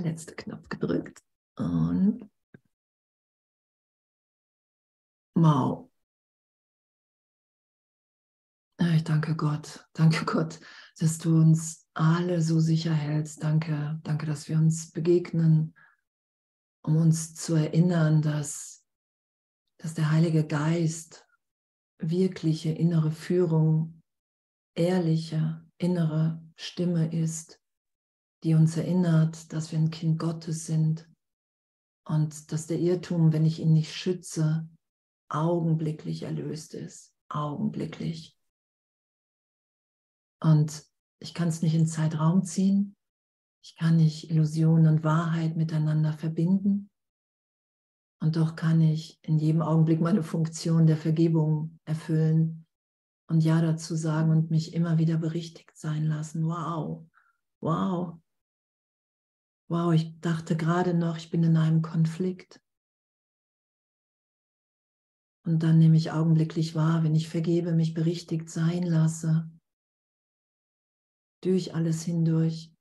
Der letzte Knopf gedrückt. Und wow. Ich danke Gott. Danke Gott, dass du uns alle so sicher hältst. Danke, danke, dass wir uns begegnen, um uns zu erinnern, dass, dass der Heilige Geist wirkliche innere Führung, ehrliche innere Stimme ist, die uns erinnert, dass wir ein Kind Gottes sind und dass der Irrtum, wenn ich ihn nicht schütze, augenblicklich erlöst ist. Augenblicklich. Und ich kann es nicht in Zeitraum ziehen. Ich kann nicht Illusion und Wahrheit miteinander verbinden. Und doch kann ich in jedem Augenblick meine Funktion der Vergebung erfüllen und Ja dazu sagen und mich immer wieder berichtigt sein lassen. Wow, wow, wow, ich dachte gerade noch, ich bin in einem Konflikt. Und dann nehme ich augenblicklich wahr, wenn ich vergebe, mich berichtigt sein lasse, durch alles hindurch.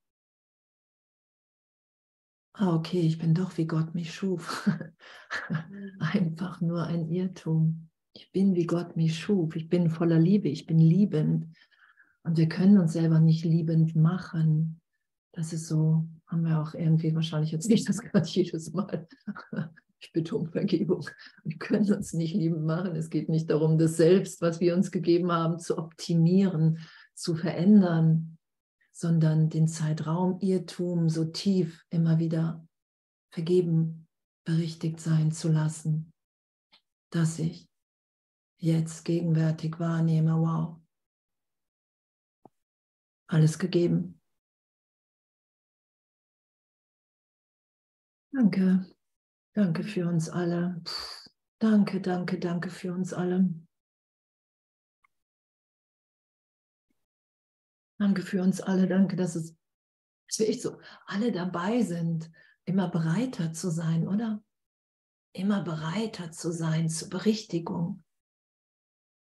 Ah, okay, ich bin doch wie Gott mich schuf. Einfach nur ein Irrtum. Ich bin, wie Gott mich schuf. Ich bin voller Liebe. Ich bin liebend. Und wir können uns selber nicht liebend machen. Das ist so, haben wir auch irgendwie wahrscheinlich jetzt nicht das gerade jedes Mal. Ich bitte um Vergebung. Wir können uns nicht liebend machen. Es geht nicht darum, das Selbst, was wir uns gegeben haben, zu optimieren, zu verändern, sondern den Zeitraum Irrtum so tief immer wieder vergeben, berichtigt sein zu lassen, dass ich jetzt gegenwärtig wahrnehme, wow, alles gegeben. Danke, danke für uns alle. Danke, danke, danke für uns alle. Danke für uns alle, danke, dass es dass wir so alle dabei sind, immer bereiter zu sein, oder? Immer bereiter zu sein zur Berichtigung,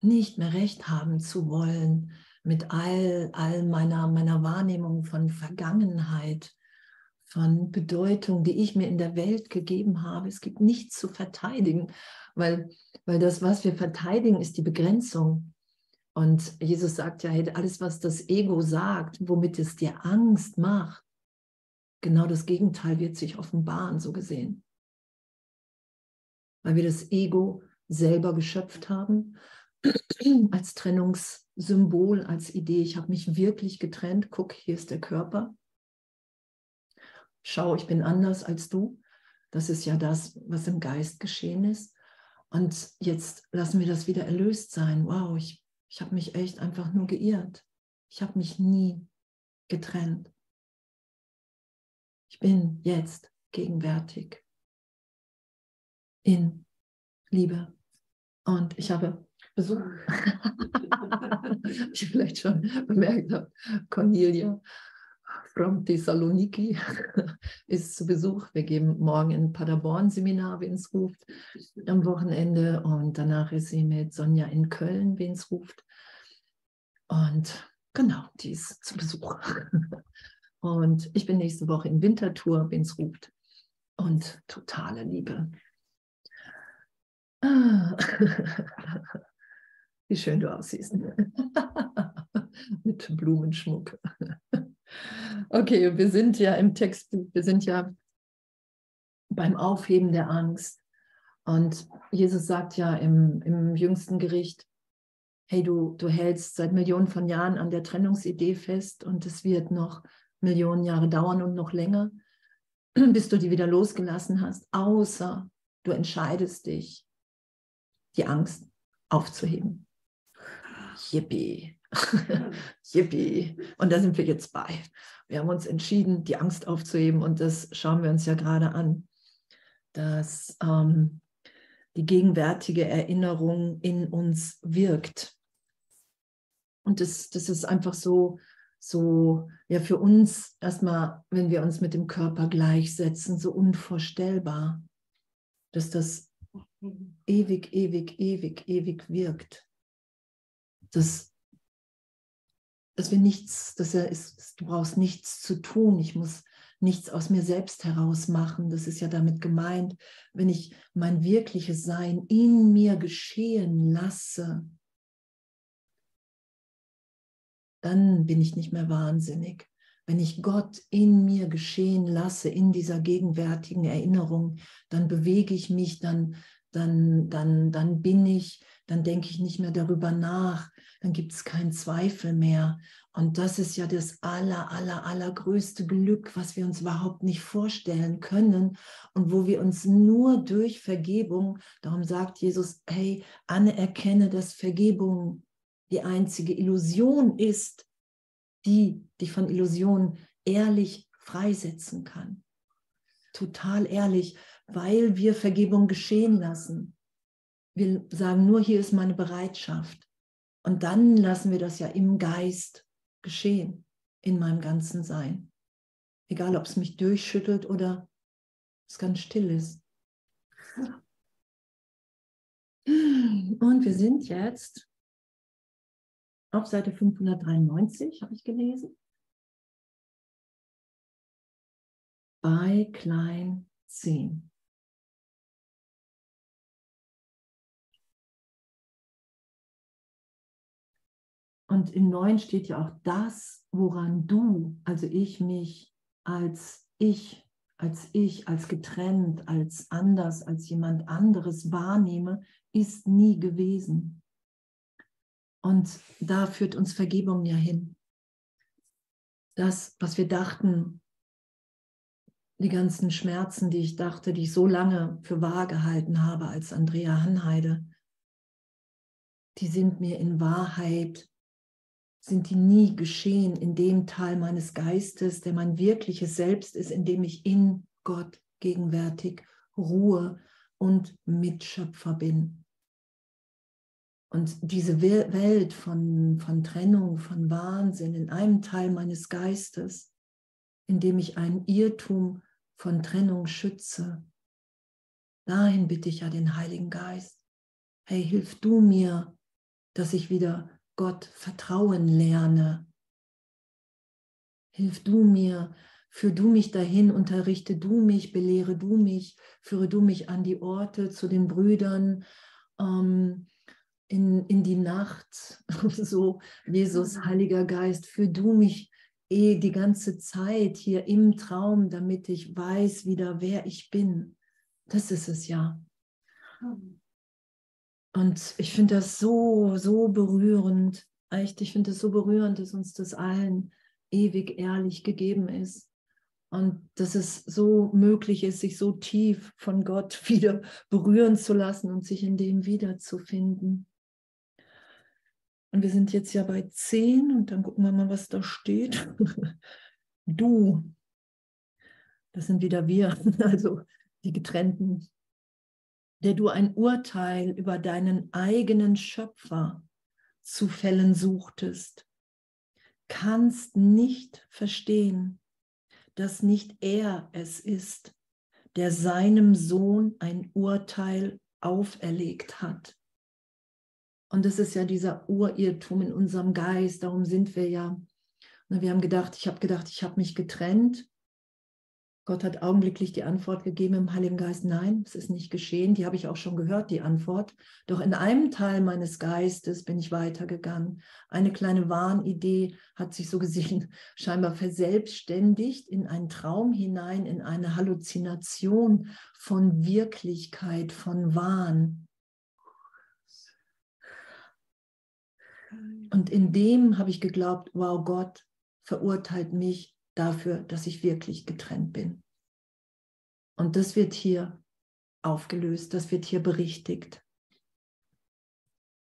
nicht mehr recht haben zu wollen mit all, all meiner, meiner Wahrnehmung von Vergangenheit, von Bedeutung, die ich mir in der Welt gegeben habe. Es gibt nichts zu verteidigen, weil, weil das, was wir verteidigen, ist die Begrenzung. Und Jesus sagt ja, hey, alles, was das Ego sagt, womit es dir Angst macht, genau das Gegenteil wird sich offenbaren, so gesehen. Weil wir das Ego selber geschöpft haben als Trennungssymbol, als Idee. Ich habe mich wirklich getrennt. Guck, hier ist der Körper. Schau, ich bin anders als du. Das ist ja das, was im Geist geschehen ist. Und jetzt lassen wir das wieder erlöst sein. Wow, ich, ich habe mich echt einfach nur geirrt. Ich habe mich nie getrennt. Ich bin jetzt gegenwärtig in Liebe. Und ich habe Besuch. ich vielleicht schon bemerkt habe, Cornelia from Thessaloniki ist zu Besuch. Wir geben morgen in Paderborn Seminar, wenn es ruft, am Wochenende. Und danach ist sie mit Sonja in Köln, wenn es ruft. Und genau, die ist zu Besuch. Und ich bin nächste Woche in Winterthur, wenn es ruft. Und totale Liebe. Wie schön du aussiehst. Mit Blumenschmuck. Okay, wir sind ja im Text, wir sind ja beim Aufheben der Angst. Und Jesus sagt ja im, im jüngsten Gericht, hey, du, du hältst seit Millionen von Jahren an der Trennungsidee fest und es wird noch Millionen Jahre dauern und noch länger, bis du die wieder losgelassen hast, außer du entscheidest dich, die Angst aufzuheben. Yippie. Yippie. Und da sind wir jetzt bei. Wir haben uns entschieden, die Angst aufzuheben und das schauen wir uns ja gerade an, dass ähm, die gegenwärtige Erinnerung in uns wirkt. Und das, das ist einfach so, so, ja, für uns erstmal, wenn wir uns mit dem Körper gleichsetzen, so unvorstellbar, dass das ewig, ewig, ewig, ewig wirkt dass, dass wir nichts, dass er ist, du brauchst nichts zu tun. Ich muss nichts aus mir selbst heraus machen. Das ist ja damit gemeint, wenn ich mein wirkliches Sein in mir geschehen lasse, dann bin ich nicht mehr wahnsinnig. Wenn ich Gott in mir geschehen lasse, in dieser gegenwärtigen Erinnerung, dann bewege ich mich, dann, dann, dann, dann bin ich, dann denke ich nicht mehr darüber nach, dann gibt es keinen Zweifel mehr. Und das ist ja das aller, aller, allergrößte Glück, was wir uns überhaupt nicht vorstellen können und wo wir uns nur durch Vergebung, darum sagt Jesus, hey, anerkenne, dass Vergebung die einzige Illusion ist, die dich von Illusionen ehrlich freisetzen kann. Total ehrlich, weil wir Vergebung geschehen lassen. Wir sagen nur, hier ist meine Bereitschaft. Und dann lassen wir das ja im Geist geschehen, in meinem ganzen Sein. Egal, ob es mich durchschüttelt oder es ganz still ist. Und wir sind jetzt auf Seite 593, habe ich gelesen. Bei klein 10. Und im Neuen steht ja auch das, woran du, also ich mich als ich, als ich, als getrennt, als anders, als jemand anderes wahrnehme, ist nie gewesen. Und da führt uns Vergebung ja hin. Das, was wir dachten, die ganzen Schmerzen, die ich dachte, die ich so lange für wahr gehalten habe als Andrea Hanheide, die sind mir in Wahrheit, sind die nie geschehen in dem Teil meines Geistes, der mein wirkliches Selbst ist, in dem ich in Gott gegenwärtig ruhe und Mitschöpfer bin. Und diese Welt von, von Trennung, von Wahnsinn in einem Teil meines Geistes, in dem ich einen Irrtum von Trennung schütze, dahin bitte ich ja den Heiligen Geist. Hey, hilf du mir, dass ich wieder Gott vertrauen lerne. Hilf du mir, führ du mich dahin, unterrichte du mich, belehre du mich, führe du mich an die Orte zu den Brüdern, ähm, in, in die Nacht, so Jesus, mhm. Heiliger Geist, führ du mich eh die ganze Zeit hier im Traum, damit ich weiß wieder, wer ich bin. Das ist es ja. Und ich finde das so, so berührend. Echt, ich finde es so berührend, dass uns das allen ewig ehrlich gegeben ist. Und dass es so möglich ist, sich so tief von Gott wieder berühren zu lassen und sich in dem wiederzufinden. Und wir sind jetzt ja bei 10 und dann gucken wir mal, was da steht. Du, das sind wieder wir, also die getrennten, der du ein Urteil über deinen eigenen Schöpfer zu fällen suchtest, kannst nicht verstehen, dass nicht er es ist, der seinem Sohn ein Urteil auferlegt hat. Und das ist ja dieser Urirrtum in unserem Geist. Darum sind wir ja. Wir haben gedacht, ich habe gedacht, ich habe mich getrennt. Gott hat augenblicklich die Antwort gegeben im Heiligen Geist, nein, es ist nicht geschehen. Die habe ich auch schon gehört, die Antwort. Doch in einem Teil meines Geistes bin ich weitergegangen. Eine kleine Wahnidee hat sich so gesehen scheinbar verselbstständigt in einen Traum hinein, in eine Halluzination von Wirklichkeit, von Wahn. Und in dem habe ich geglaubt, wow, Gott verurteilt mich dafür, dass ich wirklich getrennt bin. Und das wird hier aufgelöst, das wird hier berichtigt.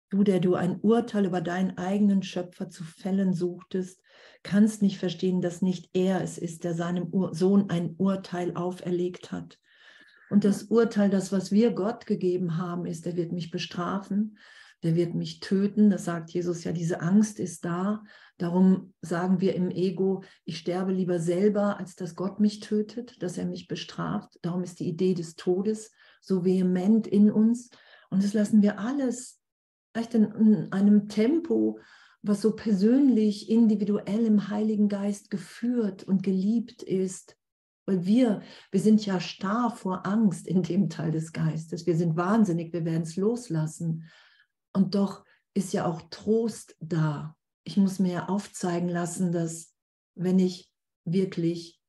Du, der du ein Urteil über deinen eigenen Schöpfer zu fällen suchtest, kannst nicht verstehen, dass nicht er es ist, der seinem Sohn ein Urteil auferlegt hat. Und das Urteil, das, was wir Gott gegeben haben, ist, er wird mich bestrafen, der wird mich töten. Das sagt Jesus ja, diese Angst ist da. Darum sagen wir im Ego, ich sterbe lieber selber, als dass Gott mich tötet, dass er mich bestraft. Darum ist die Idee des Todes so vehement in uns. Und das lassen wir alles vielleicht in, einem Tempo, was so persönlich, individuell im Heiligen Geist geführt und geliebt ist, Weil wir, wir sind ja starr vor Angst in dem Teil des Geistes. Wir sind wahnsinnig, wir werden es loslassen. Und doch ist ja auch Trost da. Ich muss mir ja aufzeigen lassen, dass wenn ich wirklich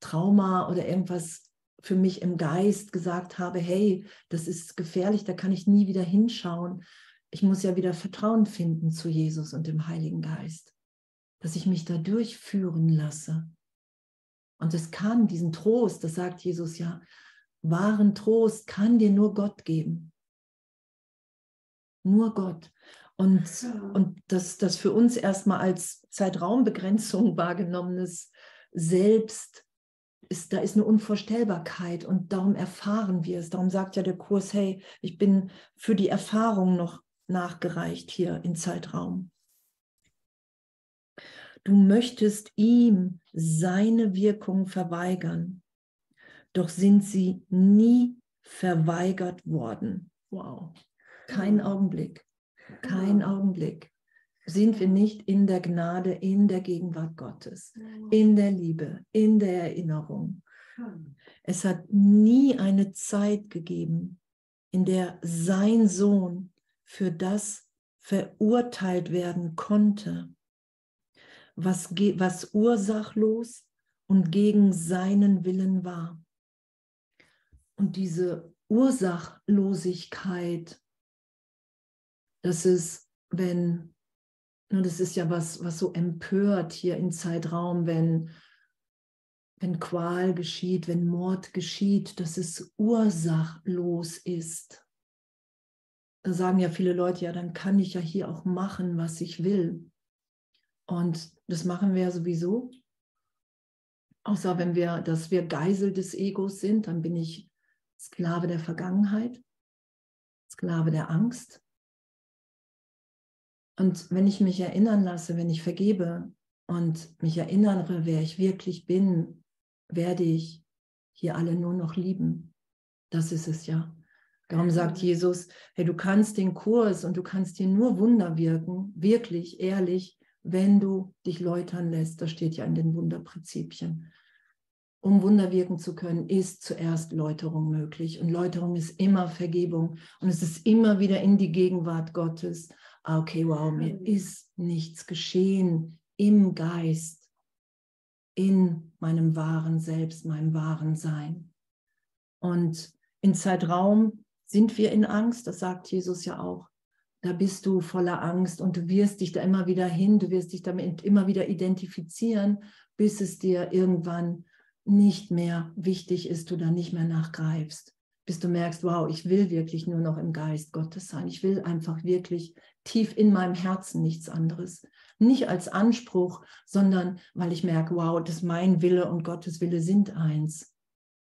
Trauma oder irgendwas für mich im Geist gesagt habe, hey, das ist gefährlich, da kann ich nie wieder hinschauen. Ich muss ja wieder Vertrauen finden zu Jesus und dem Heiligen Geist, dass ich mich da durchführen lasse. Und es kann diesen Trost, das sagt Jesus ja, wahren Trost kann dir nur Gott geben. Nur Gott. Und, und dass das für uns erstmal als Zeitraumbegrenzung wahrgenommenes Selbst ist, da ist eine Unvorstellbarkeit und darum erfahren wir es. Darum sagt ja der Kurs, hey, ich bin für die Erfahrung noch nachgereicht hier in Zeitraum. Du möchtest ihm seine Wirkung verweigern, doch sind sie nie verweigert worden. Wow, kein Augenblick, kein Augenblick. Sind wir nicht in der Gnade, in der Gegenwart Gottes, in der Liebe, in der Erinnerung. Es hat nie eine Zeit gegeben, in der sein Sohn für das verurteilt werden konnte, was, was ursachlos und gegen seinen Willen war. Und diese Ursachlosigkeit, das ist, wenn und das ist ja was, was so empört hier im Zeitraum, wenn, wenn Qual geschieht, wenn Mord geschieht, dass es ursachlos ist. Da sagen ja viele Leute, ja, dann kann ich ja hier auch machen, was ich will. Und das machen wir ja sowieso. Außer wenn wir, dass wir Geisel des Egos sind, dann bin ich Sklave der Vergangenheit, Sklave der Angst, und wenn ich mich erinnern lasse, wenn ich vergebe und mich erinnere, wer ich wirklich bin, werde ich hier alle nur noch lieben. Das ist es ja. Darum sagt Jesus, hey, du kannst den Kurs und du kannst hier nur Wunder wirken, wirklich, ehrlich, wenn du dich läutern lässt. Das steht ja in den Wunderprinzipien. Um Wunder wirken zu können, ist zuerst Läuterung möglich. Und Läuterung ist immer Vergebung. Und es ist immer wieder in die Gegenwart Gottes okay, wow, mir ist nichts geschehen im Geist, in meinem wahren Selbst, meinem wahren Sein. Und in Zeitraum sind wir in Angst, das sagt Jesus ja auch. Da bist du voller Angst und du wirst dich da immer wieder hin, du wirst dich damit immer wieder identifizieren, bis es dir irgendwann nicht mehr wichtig ist, du da nicht mehr nachgreifst bis du merkst, wow, ich will wirklich nur noch im Geist Gottes sein. Ich will einfach wirklich tief in meinem Herzen nichts anderes. Nicht als Anspruch, sondern weil ich merke, wow, das mein Wille und Gottes Wille sind eins.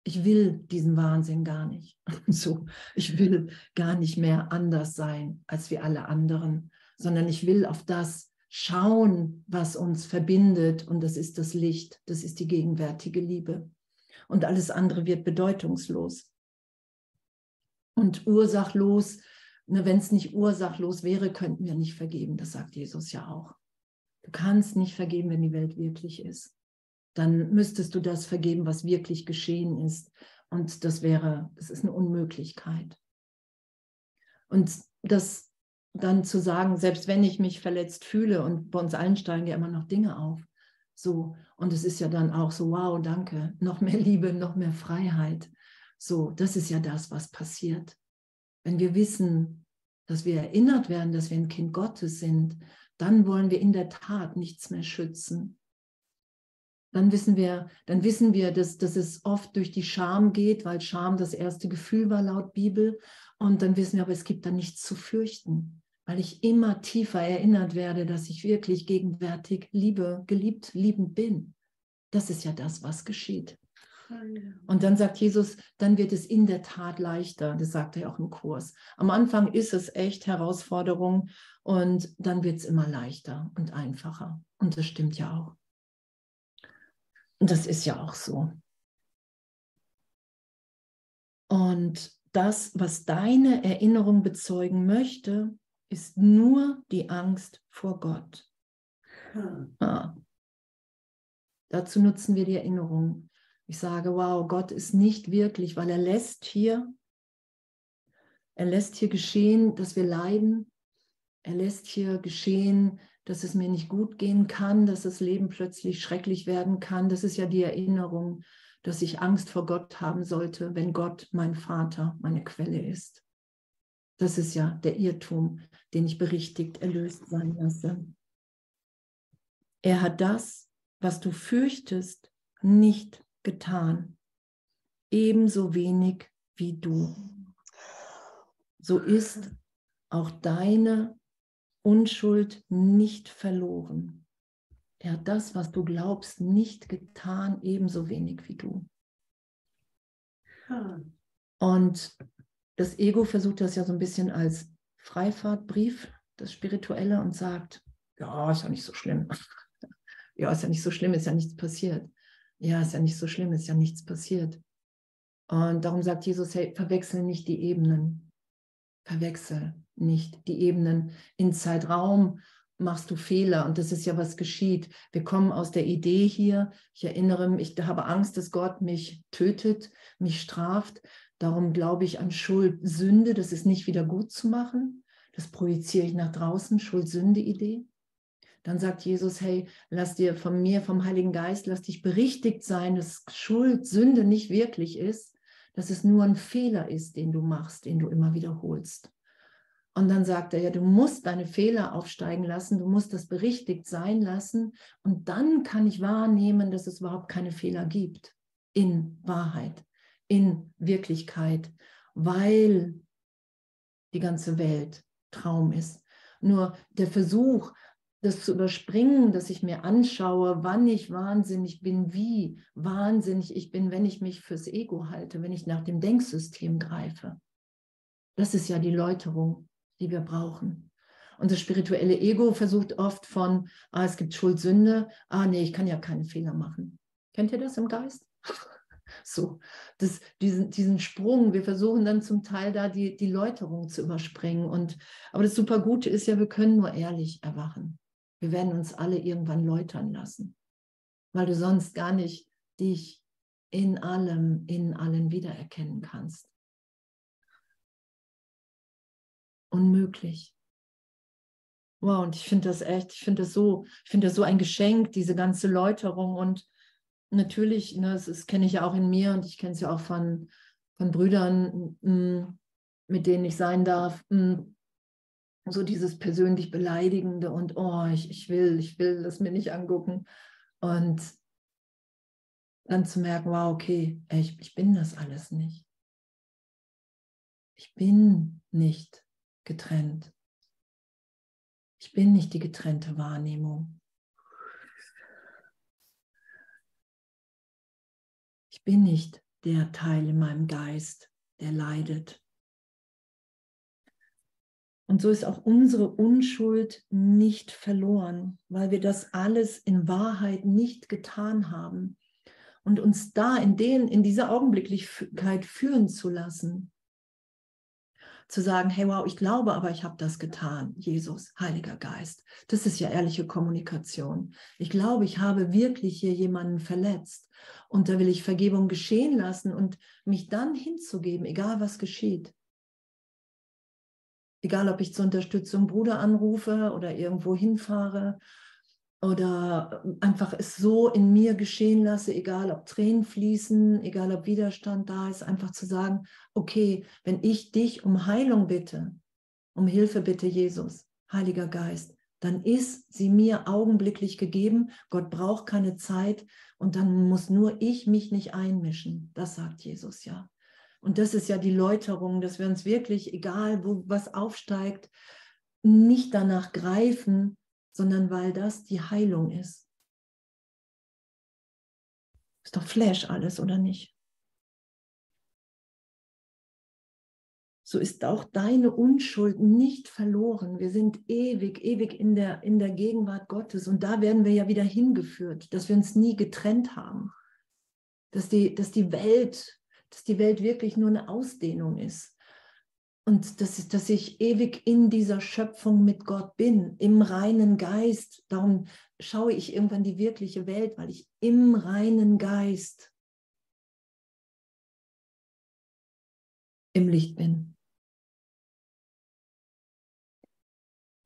Ich will diesen Wahnsinn gar nicht. So, ich will gar nicht mehr anders sein als wie alle anderen, sondern ich will auf das schauen, was uns verbindet und das ist das Licht, das ist die gegenwärtige Liebe. Und alles andere wird bedeutungslos und ursachlos. Ne, Wenn es nicht ursachlos wäre, könnten wir nicht vergeben. Das sagt Jesus ja auch. Du kannst nicht vergeben, wenn die Welt wirklich ist. Dann müsstest du das vergeben, was wirklich geschehen ist. Und das wäre, das ist eine Unmöglichkeit. Und das dann zu sagen, selbst wenn ich mich verletzt fühle und bei uns allen steigen ja immer noch Dinge auf. So, und es ist ja dann auch so, wow, danke, noch mehr Liebe, noch mehr Freiheit. So, das ist ja das, was passiert. Wenn wir wissen, dass wir erinnert werden, dass wir ein Kind Gottes sind, dann wollen wir in der Tat nichts mehr schützen. Dann wissen wir, dann wissen wir, dass, dass es oft durch die Scham geht, weil Scham das erste Gefühl war laut Bibel. Und dann wissen wir, aber es gibt da nichts zu fürchten, weil ich immer tiefer erinnert werde, dass ich wirklich gegenwärtig liebe, geliebt, liebend bin. Das ist ja das, was geschieht. Und dann sagt Jesus, dann wird es in der Tat leichter. Das sagt er auch im Kurs. Am Anfang ist es echt Herausforderung und dann wird es immer leichter und einfacher. Und das stimmt ja auch. Und das ist ja auch so. Und das, was deine Erinnerung bezeugen möchte, ist nur die Angst vor Gott. Hm. Ah. Dazu nutzen wir die Erinnerung Ich sage, wow, Gott ist nicht wirklich, weil er lässt hier, er lässt hier geschehen, dass wir leiden. Er lässt hier geschehen, dass es mir nicht gut gehen kann, dass das Leben plötzlich schrecklich werden kann. Das ist ja die Erinnerung, dass ich Angst vor Gott haben sollte, wenn Gott mein Vater, meine Quelle ist. Das ist ja der Irrtum, den ich berichtigt erlöst sein lasse. Er hat das, was du fürchtest, nicht getan, ebenso wenig wie du. So ist auch deine Unschuld nicht verloren. Er hat das, was du glaubst, nicht getan, ebenso wenig wie du. Hm. Und das Ego versucht das ja so ein bisschen als Freifahrtbrief, das Spirituelle, und sagt, ja, ist ja nicht so schlimm. ja, ist ja nicht so schlimm, ist ja nichts passiert. Ja, ist ja nicht so schlimm, ist ja nichts passiert. Und darum sagt Jesus, hey, verwechsel nicht die Ebenen. Verwechsel nicht die Ebenen. In Zeitraum machst du Fehler und das ist ja, was geschieht. Wir kommen aus der Idee hier. Ich erinnere mich, ich habe Angst, dass Gott mich tötet, mich straft. Darum glaube ich an Schuld, Sünde. Das ist nicht wieder gut zu machen. Das projiziere ich nach draußen. Schuld-Sünde-Idee. Dann sagt Jesus, hey, lass dir von mir, vom Heiligen Geist, lass dich berichtigt sein, dass Schuld, Sünde nicht wirklich ist, dass es nur ein Fehler ist, den du machst, den du immer wiederholst. Und dann sagt er, ja, du musst deine Fehler aufsteigen lassen, du musst das berichtigt sein lassen. Und dann kann ich wahrnehmen, dass es überhaupt keine Fehler gibt in Wahrheit, in Wirklichkeit, weil die ganze Welt Traum ist. Nur der Versuch, das zu überspringen, dass ich mir anschaue, wann ich wahnsinnig bin, wie wahnsinnig ich bin, wenn ich mich fürs Ego halte, wenn ich nach dem Denksystem greife. Das ist ja die Läuterung die wir brauchen. Und das spirituelle Ego versucht oft von, ah, es gibt Schuld, Sünde, ah, nee, ich kann ja keine Fehler machen. Kennt ihr das im Geist? so, das, diesen, diesen Sprung, wir versuchen dann zum Teil da die, die Läuterung zu überspringen. Und, aber das super Gute ist ja, wir können nur ehrlich erwachen. Wir werden uns alle irgendwann läutern lassen, weil du sonst gar nicht dich in allem, in allen wiedererkennen kannst. unmöglich. Wow, und ich finde das echt, ich finde das so, ich finde das so ein Geschenk, diese ganze Läuterung. Und natürlich, ne, das, das kenne ich ja auch in mir und ich kenne es ja auch von, von Brüdern, mit denen ich sein darf. Mh, so dieses persönlich Beleidigende und oh, ich, ich will, ich will das mir nicht angucken. Und dann zu merken, wow, okay, ich, ich bin das alles nicht. Ich bin nicht getrennt. Ich bin nicht die getrennte Wahrnehmung. Ich bin nicht der Teil in meinem Geist, der leidet. Und so ist auch unsere Unschuld nicht verloren, weil wir das alles in Wahrheit nicht getan haben. Und uns da in, den, in dieser Augenblicklichkeit führen zu lassen, zu sagen, hey, wow, ich glaube, aber ich habe das getan, Jesus, Heiliger Geist. Das ist ja ehrliche Kommunikation. Ich glaube, ich habe wirklich hier jemanden verletzt und da will ich Vergebung geschehen lassen und mich dann hinzugeben, egal was geschieht. Egal, ob ich zur Unterstützung Bruder anrufe oder irgendwo hinfahre oder einfach es so in mir geschehen lasse, egal ob Tränen fließen, egal ob Widerstand da ist, einfach zu sagen, okay, wenn ich dich um Heilung bitte, um Hilfe bitte, Jesus, Heiliger Geist, dann ist sie mir augenblicklich gegeben. Gott braucht keine Zeit und dann muss nur ich mich nicht einmischen. Das sagt Jesus ja. Und das ist ja die Läuterung, dass wir uns wirklich, egal wo was aufsteigt, nicht danach greifen, sondern weil das die Heilung ist. Ist doch Flash alles, oder nicht? So ist auch deine Unschuld nicht verloren. Wir sind ewig, ewig in der, in der Gegenwart Gottes. Und da werden wir ja wieder hingeführt, dass wir uns nie getrennt haben. Dass die, dass die Welt, dass die Welt wirklich nur eine Ausdehnung ist. Und dass, dass ich ewig in dieser Schöpfung mit Gott bin, im reinen Geist. Darum schaue ich irgendwann die wirkliche Welt, weil ich im reinen Geist im Licht bin.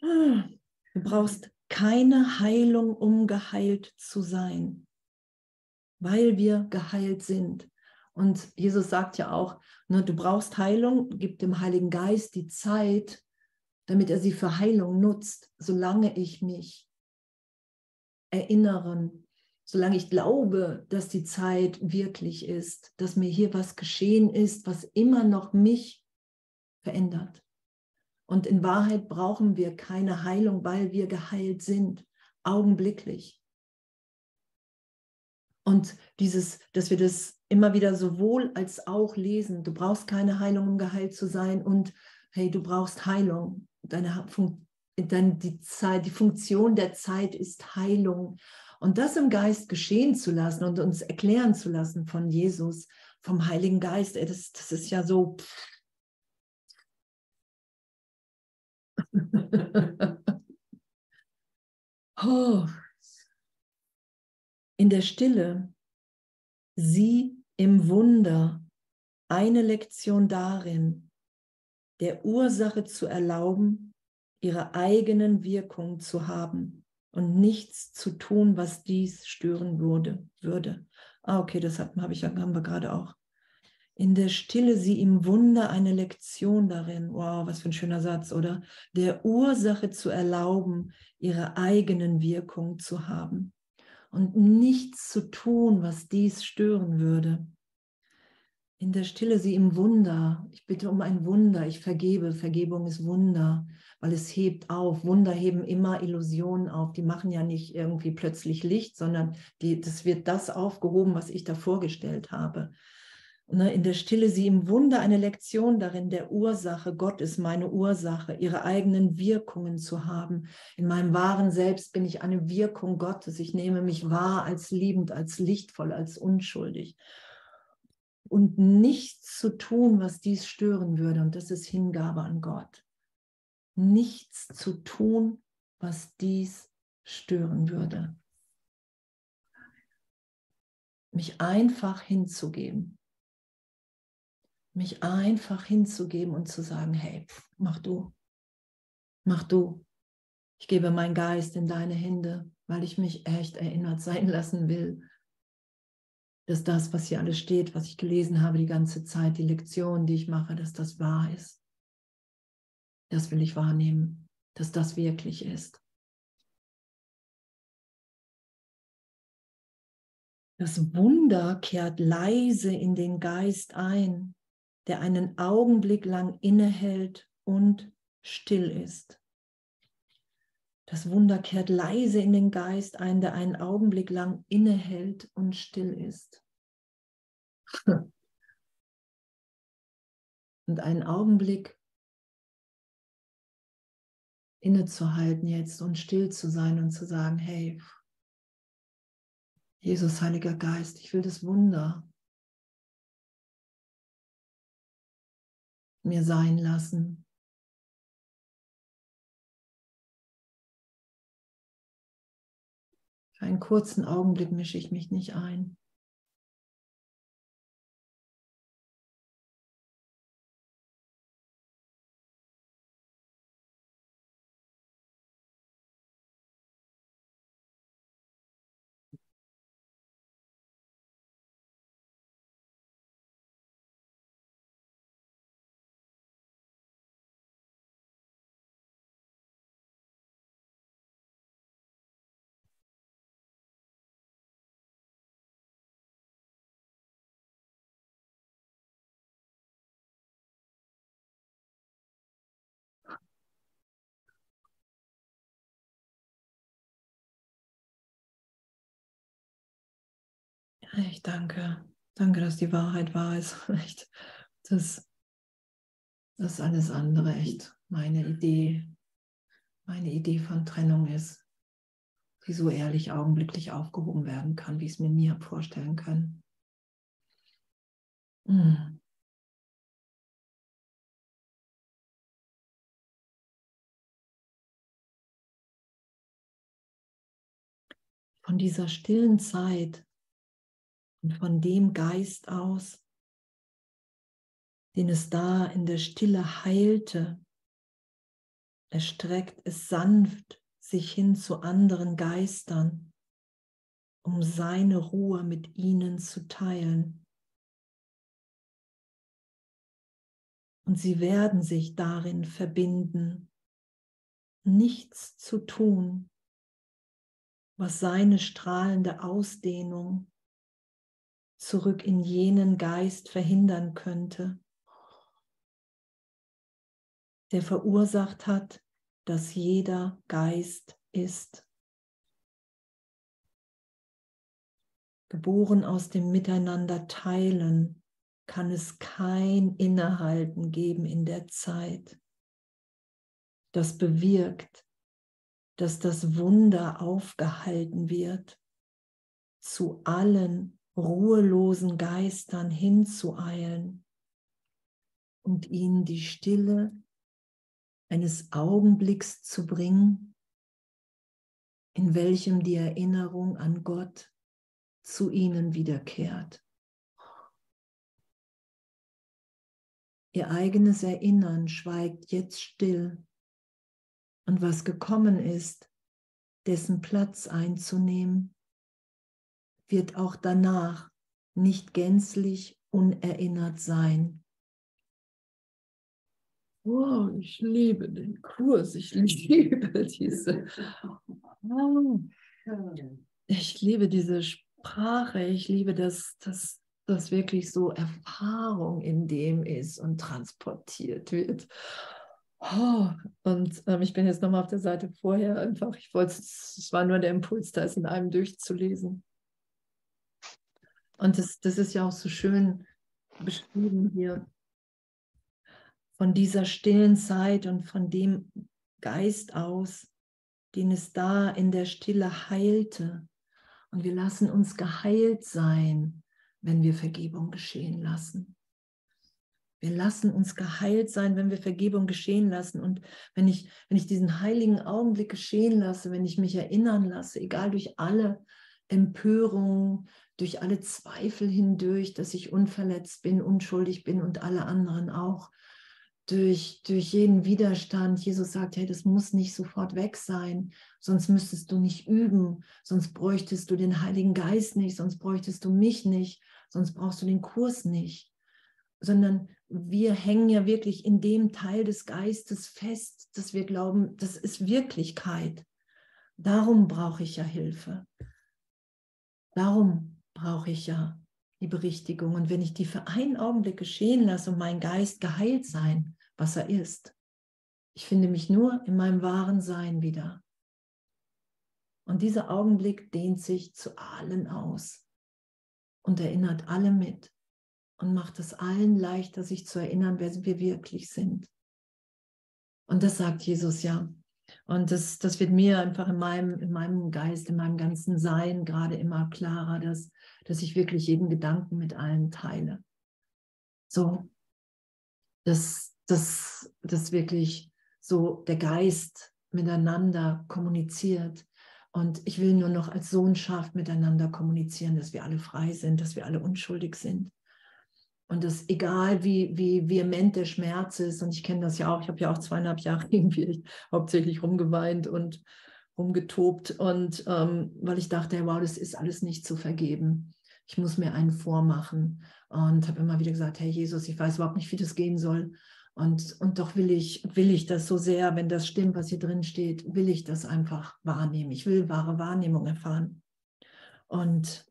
Ah, du brauchst keine Heilung, um geheilt zu sein, weil wir geheilt sind. Und Jesus sagt ja auch, ne, du brauchst Heilung, gib dem Heiligen Geist die Zeit, damit er sie für Heilung nutzt, solange ich mich erinnere, solange ich glaube, dass die Zeit wirklich ist, dass mir hier was geschehen ist, was immer noch mich verändert. Und in Wahrheit brauchen wir keine Heilung, weil wir geheilt sind, augenblicklich. Und dieses, dass wir das immer wieder sowohl als auch lesen, du brauchst keine Heilung, um geheilt zu sein und hey, du brauchst Heilung. Deine, deine, die, Zeit, die Funktion der Zeit ist Heilung. Und das im Geist geschehen zu lassen und uns erklären zu lassen von Jesus, vom Heiligen Geist, ey, das, das ist ja so, oh. In der Stille, sie im Wunder, eine Lektion darin, der Ursache zu erlauben, ihre eigenen Wirkungen zu haben und nichts zu tun, was dies stören würde. würde. Ah, okay, das habe ich haben wir gerade auch in der Stille sie im Wunder eine Lektion darin, wow, was für ein schöner Satz, oder? Der Ursache zu erlauben, ihre eigenen Wirkungen zu haben und nichts zu tun, was dies stören würde. In der Stille sie im Wunder. Ich bitte um ein Wunder. Ich vergebe. Vergebung ist Wunder, weil es hebt auf. Wunder heben immer Illusionen auf. Die machen ja nicht irgendwie plötzlich Licht, sondern die, das wird das aufgehoben, was ich da vorgestellt habe. Ne, in der Stille sie im Wunder eine Lektion darin, der Ursache, Gott ist meine Ursache, ihre eigenen Wirkungen zu haben. In meinem wahren Selbst bin ich eine Wirkung Gottes. Ich nehme mich wahr als liebend, als lichtvoll, als unschuldig. Und nichts zu tun, was dies stören würde. Und das ist Hingabe an Gott. Nichts zu tun, was dies stören würde. Mich einfach hinzugeben mich einfach hinzugeben und zu sagen, hey, mach du, mach du. Ich gebe meinen Geist in deine Hände, weil ich mich echt erinnert sein lassen will, dass das, was hier alles steht, was ich gelesen habe die ganze Zeit, die Lektion, die ich mache, dass das wahr ist. Das will ich wahrnehmen, dass das wirklich ist. Das Wunder kehrt leise in den Geist ein der einen Augenblick lang innehält und still ist. Das Wunder kehrt leise in den Geist ein, der einen Augenblick lang innehält und still ist. Und einen Augenblick innezuhalten jetzt und still zu sein und zu sagen, hey, Jesus, Heiliger Geist, ich will das Wunder mir sein lassen. Für einen kurzen Augenblick mische ich mich nicht ein. Ich danke. Danke, dass die Wahrheit wahr ist. Echt. Das, das alles andere echt meine Idee, meine Idee von Trennung ist, die so ehrlich augenblicklich aufgehoben werden kann, wie ich es mir nie vorstellen können. Hm. Von dieser stillen Zeit und von dem Geist aus, den es da in der Stille heilte. Er streckt es sanft sich hin zu anderen Geistern, um seine Ruhe mit ihnen zu teilen. Und sie werden sich darin verbinden, nichts zu tun, was seine strahlende Ausdehnung zurück in jenen Geist verhindern könnte, der verursacht hat, dass jeder Geist ist. Geboren aus dem Miteinander teilen, kann es kein Innehalten geben in der Zeit. Das bewirkt, dass das Wunder aufgehalten wird, zu allen ruhelosen Geistern hinzueilen und ihnen die Stille eines Augenblicks zu bringen, in welchem die Erinnerung an Gott zu ihnen wiederkehrt. Ihr eigenes Erinnern schweigt jetzt still und was gekommen ist, dessen Platz einzunehmen, wird auch danach nicht gänzlich unerinnert sein. Oh, ich liebe den Kurs, ich liebe diese, ich liebe diese Sprache, ich liebe, dass, dass, dass wirklich so Erfahrung in dem ist und transportiert wird. Oh, und ähm, ich bin jetzt nochmal auf der Seite vorher einfach, ich wollte, es war nur der Impuls, da es in einem durchzulesen. Und das, das ist ja auch so schön beschrieben hier von dieser stillen Zeit und von dem Geist aus, den es da in der Stille heilte. Und wir lassen uns geheilt sein, wenn wir Vergebung geschehen lassen. Wir lassen uns geheilt sein, wenn wir Vergebung geschehen lassen. Und wenn ich, wenn ich diesen heiligen Augenblick geschehen lasse, wenn ich mich erinnern lasse, egal durch alle Empörungen, durch alle Zweifel hindurch, dass ich unverletzt bin, unschuldig bin und alle anderen auch, durch, durch jeden Widerstand. Jesus sagt, hey, das muss nicht sofort weg sein, sonst müsstest du nicht üben, sonst bräuchtest du den Heiligen Geist nicht, sonst bräuchtest du mich nicht, sonst brauchst du den Kurs nicht, sondern wir hängen ja wirklich in dem Teil des Geistes fest, dass wir glauben, das ist Wirklichkeit. Darum brauche ich ja Hilfe. Darum brauche ich ja die Berichtigung. Und wenn ich die für einen Augenblick geschehen lasse und mein Geist geheilt sein, was er ist. Ich finde mich nur in meinem wahren Sein wieder. Und dieser Augenblick dehnt sich zu allen aus und erinnert alle mit und macht es allen leichter, sich zu erinnern, wer wir wirklich sind. Und das sagt Jesus ja. Und das, das wird mir einfach in meinem, in meinem Geist, in meinem ganzen Sein gerade immer klarer, dass, dass ich wirklich jeden Gedanken mit allen teile. So, dass, dass, dass wirklich so der Geist miteinander kommuniziert. Und ich will nur noch als Sohnschaft miteinander kommunizieren, dass wir alle frei sind, dass wir alle unschuldig sind. Und dass egal wie, wie vehement der Schmerz ist, und ich kenne das ja auch, ich habe ja auch zweieinhalb Jahre irgendwie hauptsächlich rumgeweint und rumgetobt. Und ähm, weil ich dachte, wow, das ist alles nicht zu vergeben. Ich muss mir einen vormachen. Und habe immer wieder gesagt, hey Jesus, ich weiß überhaupt nicht, wie das gehen soll. Und, und doch will ich, will ich das so sehr, wenn das stimmt, was hier drin steht, will ich das einfach wahrnehmen. Ich will wahre Wahrnehmung erfahren. Und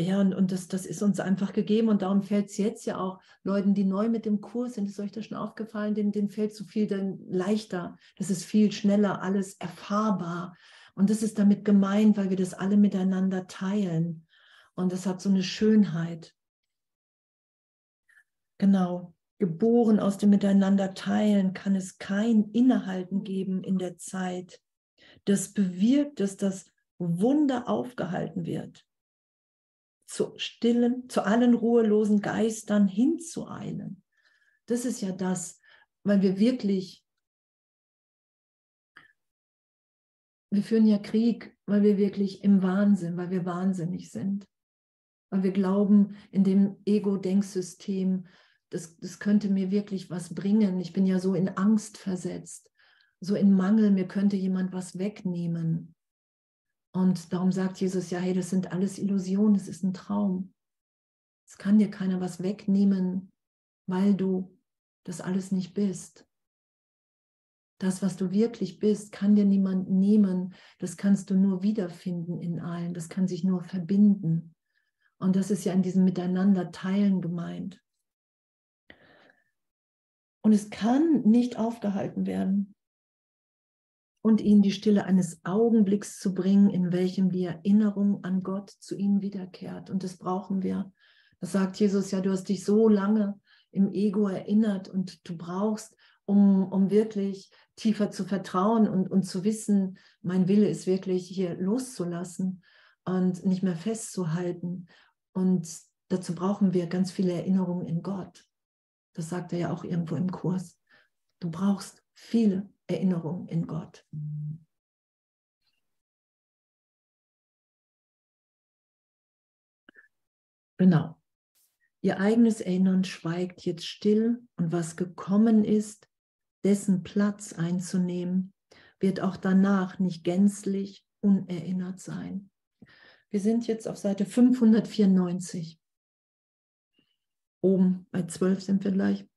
ja, und, und das, das ist uns einfach gegeben und darum fällt es jetzt ja auch Leuten, die neu mit dem Kurs sind, ist euch das schon aufgefallen, denen, denen fällt so viel dann leichter. Das ist viel schneller, alles erfahrbar. Und das ist damit gemeint, weil wir das alle miteinander teilen. Und das hat so eine Schönheit. Genau geboren aus dem Miteinander teilen, kann es kein Innehalten geben in der Zeit. Das bewirkt, dass das Wunder aufgehalten wird, zu stillen, zu allen ruhelosen Geistern hinzueilen. Das ist ja das, weil wir wirklich, wir führen ja Krieg, weil wir wirklich im Wahnsinn, weil wir wahnsinnig sind, weil wir glauben in dem Ego-Denksystem, das, das könnte mir wirklich was bringen. Ich bin ja so in Angst versetzt, so in Mangel, mir könnte jemand was wegnehmen. Und darum sagt Jesus ja, hey, das sind alles Illusionen, es ist ein Traum. Es kann dir keiner was wegnehmen, weil du das alles nicht bist. Das, was du wirklich bist, kann dir niemand nehmen. Das kannst du nur wiederfinden in allen. Das kann sich nur verbinden. Und das ist ja in diesem Miteinander teilen gemeint. Und es kann nicht aufgehalten werden. Und ihnen die Stille eines Augenblicks zu bringen, in welchem die Erinnerung an Gott zu ihnen wiederkehrt. Und das brauchen wir. Das sagt Jesus ja, du hast dich so lange im Ego erinnert und du brauchst, um, um wirklich tiefer zu vertrauen und, und zu wissen, mein Wille ist wirklich hier loszulassen und nicht mehr festzuhalten. Und dazu brauchen wir ganz viele Erinnerungen in Gott. Das sagt er ja auch irgendwo im Kurs. Du brauchst viele Erinnerungen in Gott. Genau. Ihr eigenes Erinnern schweigt jetzt still und was gekommen ist, dessen Platz einzunehmen, wird auch danach nicht gänzlich unerinnert sein. Wir sind jetzt auf Seite 594. Oben bei 12 sind wir gleich.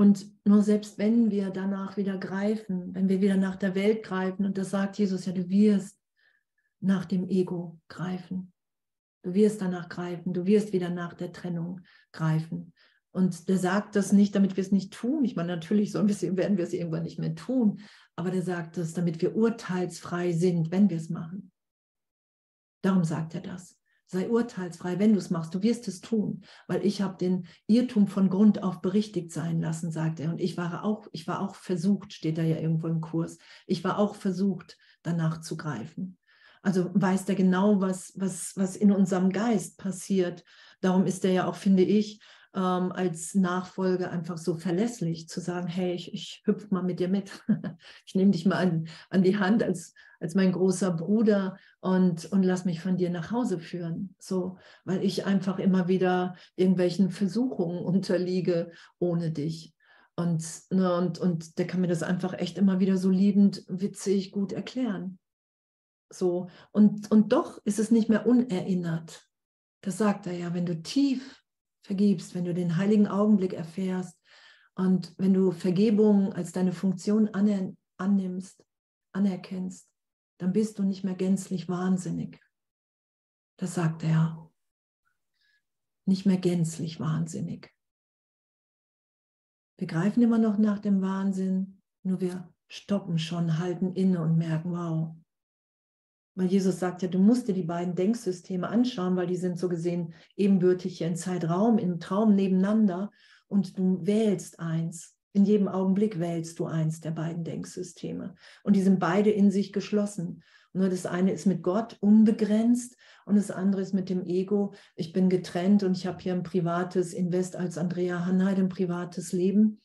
Und nur selbst wenn wir danach wieder greifen, wenn wir wieder nach der Welt greifen, und das sagt Jesus ja, du wirst nach dem Ego greifen. Du wirst danach greifen, du wirst wieder nach der Trennung greifen. Und der sagt das nicht, damit wir es nicht tun. Ich meine, natürlich sollen wir werden wir es irgendwann nicht mehr tun, aber der sagt das, damit wir urteilsfrei sind, wenn wir es machen. Darum sagt er das. Sei urteilsfrei, wenn du es machst. Du wirst es tun, weil ich habe den Irrtum von Grund auf berichtigt sein lassen, sagt er. Und ich war auch, ich war auch versucht, steht da ja irgendwo im Kurs. Ich war auch versucht, danach zu greifen. Also weiß er genau, was, was, was in unserem Geist passiert. Darum ist er ja auch, finde ich, ähm, als Nachfolge einfach so verlässlich zu sagen, hey, ich, ich hüpfe mal mit dir mit. ich nehme dich mal an, an die Hand als, als mein großer Bruder und, und lass mich von dir nach Hause führen. So, weil ich einfach immer wieder irgendwelchen Versuchungen unterliege ohne dich. Und, ne, und, und der kann mir das einfach echt immer wieder so liebend, witzig, gut erklären. So, und, und doch ist es nicht mehr unerinnert. Das sagt er ja, wenn du tief vergibst, wenn du den heiligen Augenblick erfährst und wenn du Vergebung als deine Funktion annimmst, anerkennst, dann bist du nicht mehr gänzlich wahnsinnig. Das sagt er. Nicht mehr gänzlich wahnsinnig. Wir greifen immer noch nach dem Wahnsinn, nur wir stoppen schon, halten inne und merken, wow, weil Jesus sagt ja, du musst dir die beiden Denksysteme anschauen, weil die sind so gesehen ebenbürtig hier in Zeitraum, im Traum nebeneinander und du wählst eins. In jedem Augenblick wählst du eins der beiden Denksysteme. Und die sind beide in sich geschlossen. Nur das eine ist mit Gott unbegrenzt und das andere ist mit dem Ego. Ich bin getrennt und ich habe hier ein privates Invest als Andrea Hanheit, ein privates Leben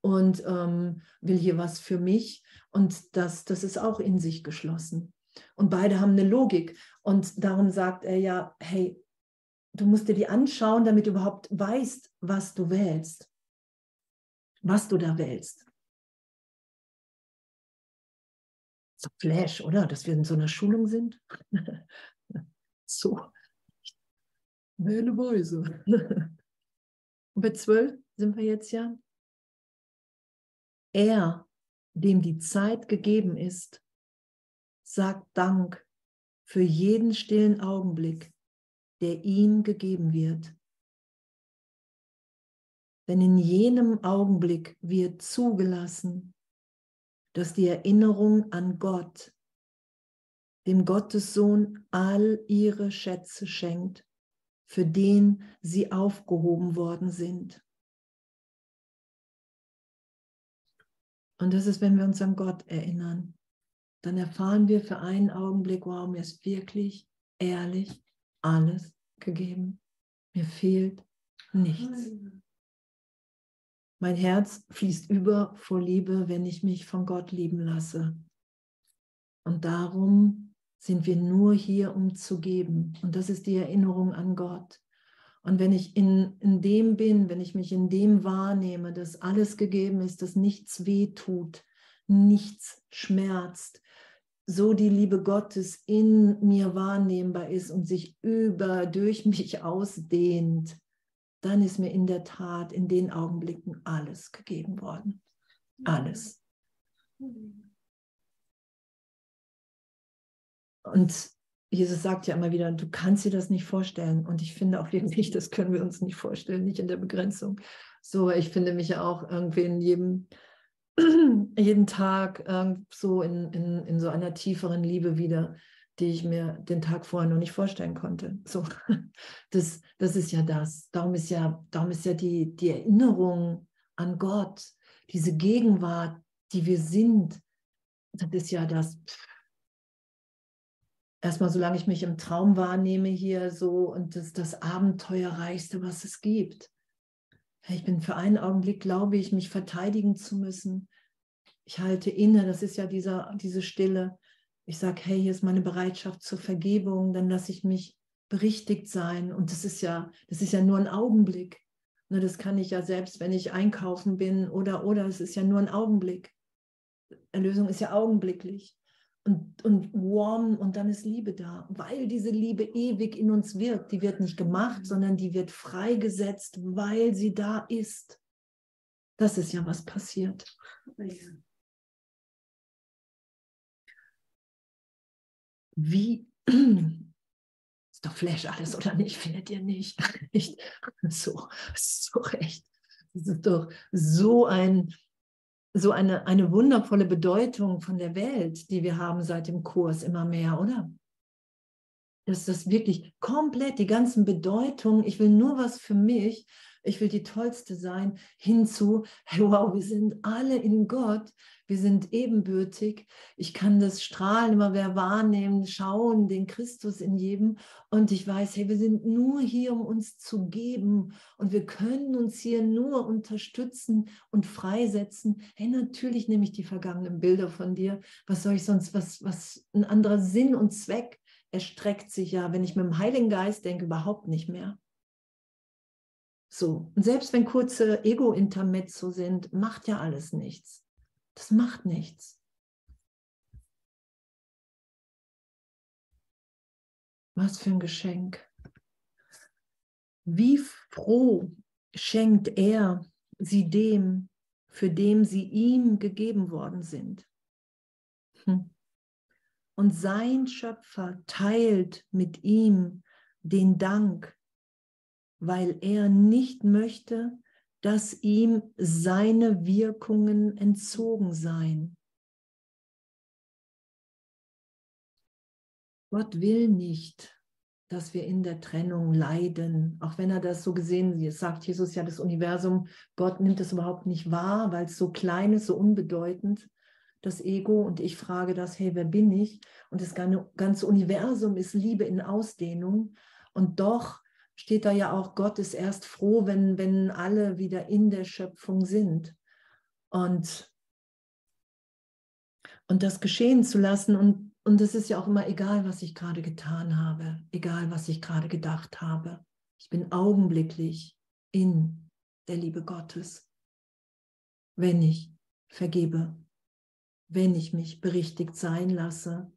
und ähm, will hier was für mich. Und das, das ist auch in sich geschlossen. Und beide haben eine Logik. Und darum sagt er ja, hey, du musst dir die anschauen, damit du überhaupt weißt, was du wählst. Was du da wählst. So Flash, oder? Dass wir in so einer Schulung sind. so. Wähle weise. Und bei zwölf sind wir jetzt ja. Er, dem die Zeit gegeben ist, sagt Dank für jeden stillen Augenblick, der ihm gegeben wird. Denn in jenem Augenblick wird zugelassen, dass die Erinnerung an Gott, dem Gottessohn, all ihre Schätze schenkt, für den sie aufgehoben worden sind. Und das ist, wenn wir uns an Gott erinnern dann erfahren wir für einen Augenblick, wow, mir ist wirklich ehrlich alles gegeben. Mir fehlt nichts. Mein Herz fließt über vor Liebe, wenn ich mich von Gott lieben lasse. Und darum sind wir nur hier, um zu geben. Und das ist die Erinnerung an Gott. Und wenn ich in, in dem bin, wenn ich mich in dem wahrnehme, dass alles gegeben ist, dass nichts weh tut, nichts schmerzt, so die Liebe Gottes in mir wahrnehmbar ist und sich über, durch mich ausdehnt, dann ist mir in der Tat in den Augenblicken alles gegeben worden. Alles. Und Jesus sagt ja immer wieder, du kannst dir das nicht vorstellen. Und ich finde auch wirklich, das können wir uns nicht vorstellen, nicht in der Begrenzung. So, ich finde mich ja auch irgendwie in jedem, jeden Tag so in, in, in so einer tieferen Liebe wieder, die ich mir den Tag vorher noch nicht vorstellen konnte. So, das, das ist ja das. Darum ist ja, darum ist ja die, die Erinnerung an Gott, diese Gegenwart, die wir sind, das ist ja das. Erstmal, solange ich mich im Traum wahrnehme hier so und das das Abenteuerreichste, was es gibt. Ich bin für einen Augenblick, glaube ich, mich verteidigen zu müssen. Ich halte inne, das ist ja dieser, diese Stille ich sage, hey, hier ist meine Bereitschaft zur Vergebung, dann lasse ich mich berichtigt sein. Und das ist ja, das ist ja nur ein Augenblick. Ne, das kann ich ja selbst, wenn ich einkaufen bin oder, oder, es ist ja nur ein Augenblick. Erlösung ist ja augenblicklich. Und, und warm und dann ist Liebe da, weil diese Liebe ewig in uns wirkt. Die wird nicht gemacht, sondern die wird freigesetzt, weil sie da ist. Das ist ja, was passiert. Wie, ist doch Flash alles oder nicht, findet ihr nicht? nicht? So, so recht. Das ist doch so ein, so eine, eine wundervolle Bedeutung von der Welt, die wir haben seit dem Kurs immer mehr, oder? Dass das wirklich komplett die ganzen Bedeutungen, ich will nur was für mich, ich will die Tollste sein, hinzu, hey, wow, wir sind alle in Gott, wir sind ebenbürtig. Ich kann das Strahlen immer mehr wahrnehmen, schauen, den Christus in jedem. Und ich weiß, hey, wir sind nur hier, um uns zu geben. Und wir können uns hier nur unterstützen und freisetzen. Hey, natürlich nehme ich die vergangenen Bilder von dir. Was soll ich sonst, was, was ein anderer Sinn und Zweck erstreckt sich ja, wenn ich mit dem Heiligen Geist denke, überhaupt nicht mehr. So, und selbst wenn kurze Ego-Intermezzo sind, macht ja alles nichts. Das macht nichts. Was für ein Geschenk. Wie froh schenkt er sie dem, für dem sie ihm gegeben worden sind. Hm. Und sein Schöpfer teilt mit ihm den Dank, weil er nicht möchte, dass ihm seine Wirkungen entzogen seien. Gott will nicht, dass wir in der Trennung leiden, auch wenn er das so gesehen hat, sagt Jesus ja, das Universum, Gott nimmt es überhaupt nicht wahr, weil es so klein ist, so unbedeutend, das Ego. Und ich frage das, hey, wer bin ich? Und das ganze Universum ist Liebe in Ausdehnung. Und doch steht da ja auch, Gott ist erst froh, wenn, wenn alle wieder in der Schöpfung sind. Und, und das geschehen zu lassen. Und, und es ist ja auch immer egal, was ich gerade getan habe, egal, was ich gerade gedacht habe. Ich bin augenblicklich in der Liebe Gottes, wenn ich vergebe, wenn ich mich berichtigt sein lasse,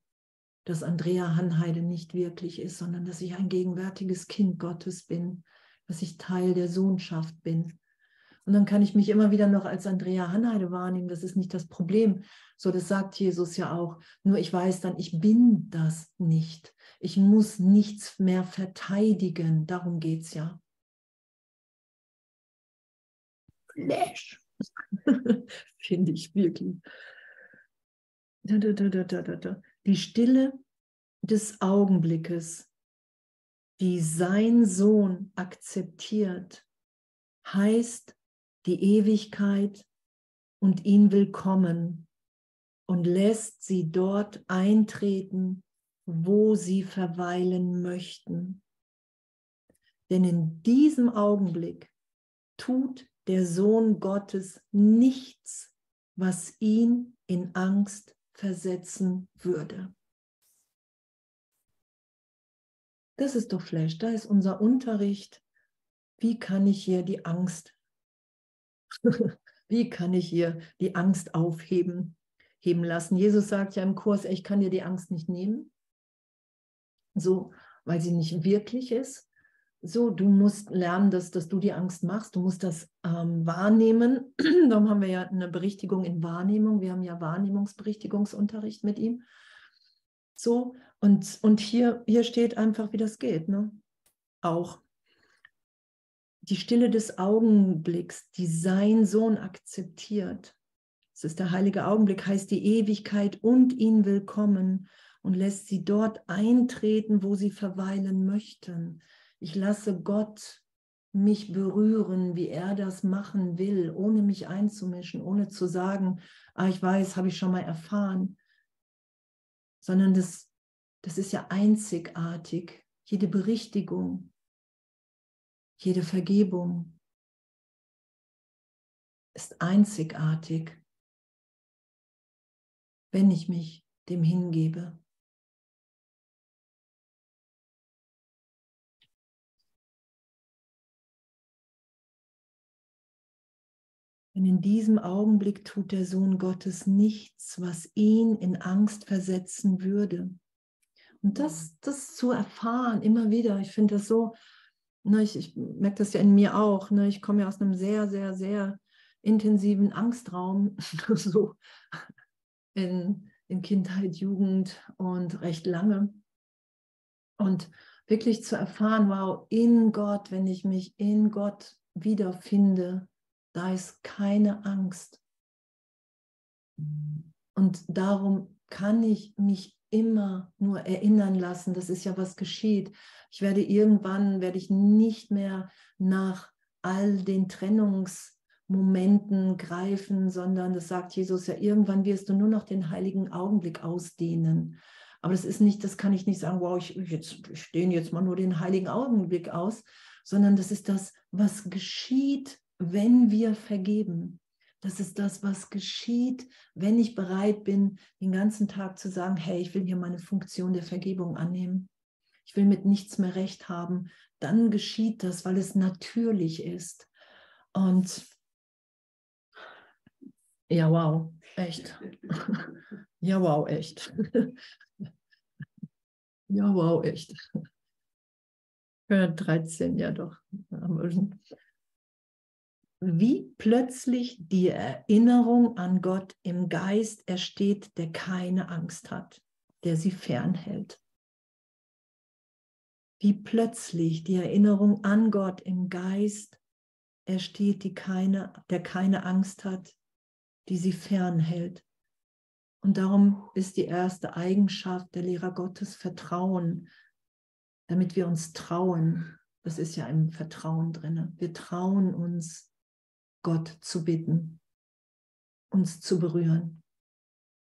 dass Andrea Hanheide nicht wirklich ist, sondern dass ich ein gegenwärtiges Kind Gottes bin, dass ich Teil der Sohnschaft bin. Und dann kann ich mich immer wieder noch als Andrea Hanheide wahrnehmen. Das ist nicht das Problem. So, das sagt Jesus ja auch. Nur ich weiß dann, ich bin das nicht. Ich muss nichts mehr verteidigen. Darum geht es ja. Flash. Finde ich wirklich. Da, da, da, da, da, da die Stille des Augenblickes, die sein Sohn akzeptiert, heißt die Ewigkeit und ihn willkommen und lässt sie dort eintreten, wo sie verweilen möchten. Denn in diesem Augenblick tut der Sohn Gottes nichts, was ihn in Angst versetzen würde. Das ist doch Flash, da ist unser Unterricht wie kann ich hier die Angst, wie kann ich hier die Angst aufheben, heben lassen? Jesus sagt ja im Kurs, ich kann dir die Angst nicht nehmen, so, weil sie nicht wirklich ist. So, du musst lernen, dass, dass du die Angst machst. Du musst das ähm, wahrnehmen. Darum haben wir ja eine Berichtigung in Wahrnehmung. Wir haben ja Wahrnehmungsberichtigungsunterricht mit ihm. So, und, und hier, hier steht einfach, wie das geht. Ne? Auch die Stille des Augenblicks, die sein Sohn akzeptiert. Es ist der heilige Augenblick, heißt die Ewigkeit und ihn willkommen und lässt sie dort eintreten, wo sie verweilen möchten. Ich lasse Gott mich berühren, wie er das machen will, ohne mich einzumischen, ohne zu sagen, ah, ich weiß, habe ich schon mal erfahren, sondern das, das ist ja einzigartig. Jede Berichtigung, jede Vergebung ist einzigartig, wenn ich mich dem hingebe. Denn in diesem Augenblick tut der Sohn Gottes nichts, was ihn in Angst versetzen würde. Und das, das zu erfahren, immer wieder, ich finde das so, ne, ich, ich merke das ja in mir auch, ne, ich komme ja aus einem sehr, sehr, sehr intensiven Angstraum, so in, in Kindheit, Jugend und recht lange. Und wirklich zu erfahren, wow, in Gott, wenn ich mich in Gott wiederfinde, da ist keine Angst. Und darum kann ich mich immer nur erinnern lassen, das ist ja was geschieht. Ich werde irgendwann, werde ich nicht mehr nach all den Trennungsmomenten greifen, sondern das sagt Jesus ja, irgendwann wirst du nur noch den heiligen Augenblick ausdehnen. Aber das ist nicht, das kann ich nicht sagen, wow, ich, jetzt, ich dehne jetzt mal nur den heiligen Augenblick aus, sondern das ist das, was geschieht wenn wir vergeben. Das ist das, was geschieht, wenn ich bereit bin, den ganzen Tag zu sagen, hey, ich will hier meine Funktion der Vergebung annehmen. Ich will mit nichts mehr recht haben. Dann geschieht das, weil es natürlich ist. Und ja, wow, echt. Ja, wow, echt. Ja, wow, echt. 13, ja doch wie plötzlich die Erinnerung an Gott im Geist ersteht, der keine Angst hat, der sie fernhält. Wie plötzlich die Erinnerung an Gott im Geist ersteht, die keine, der keine Angst hat, die sie fernhält. Und darum ist die erste Eigenschaft der Lehrer Gottes Vertrauen, damit wir uns trauen. Das ist ja im Vertrauen drin. Wir trauen uns Gott zu bitten, uns zu berühren.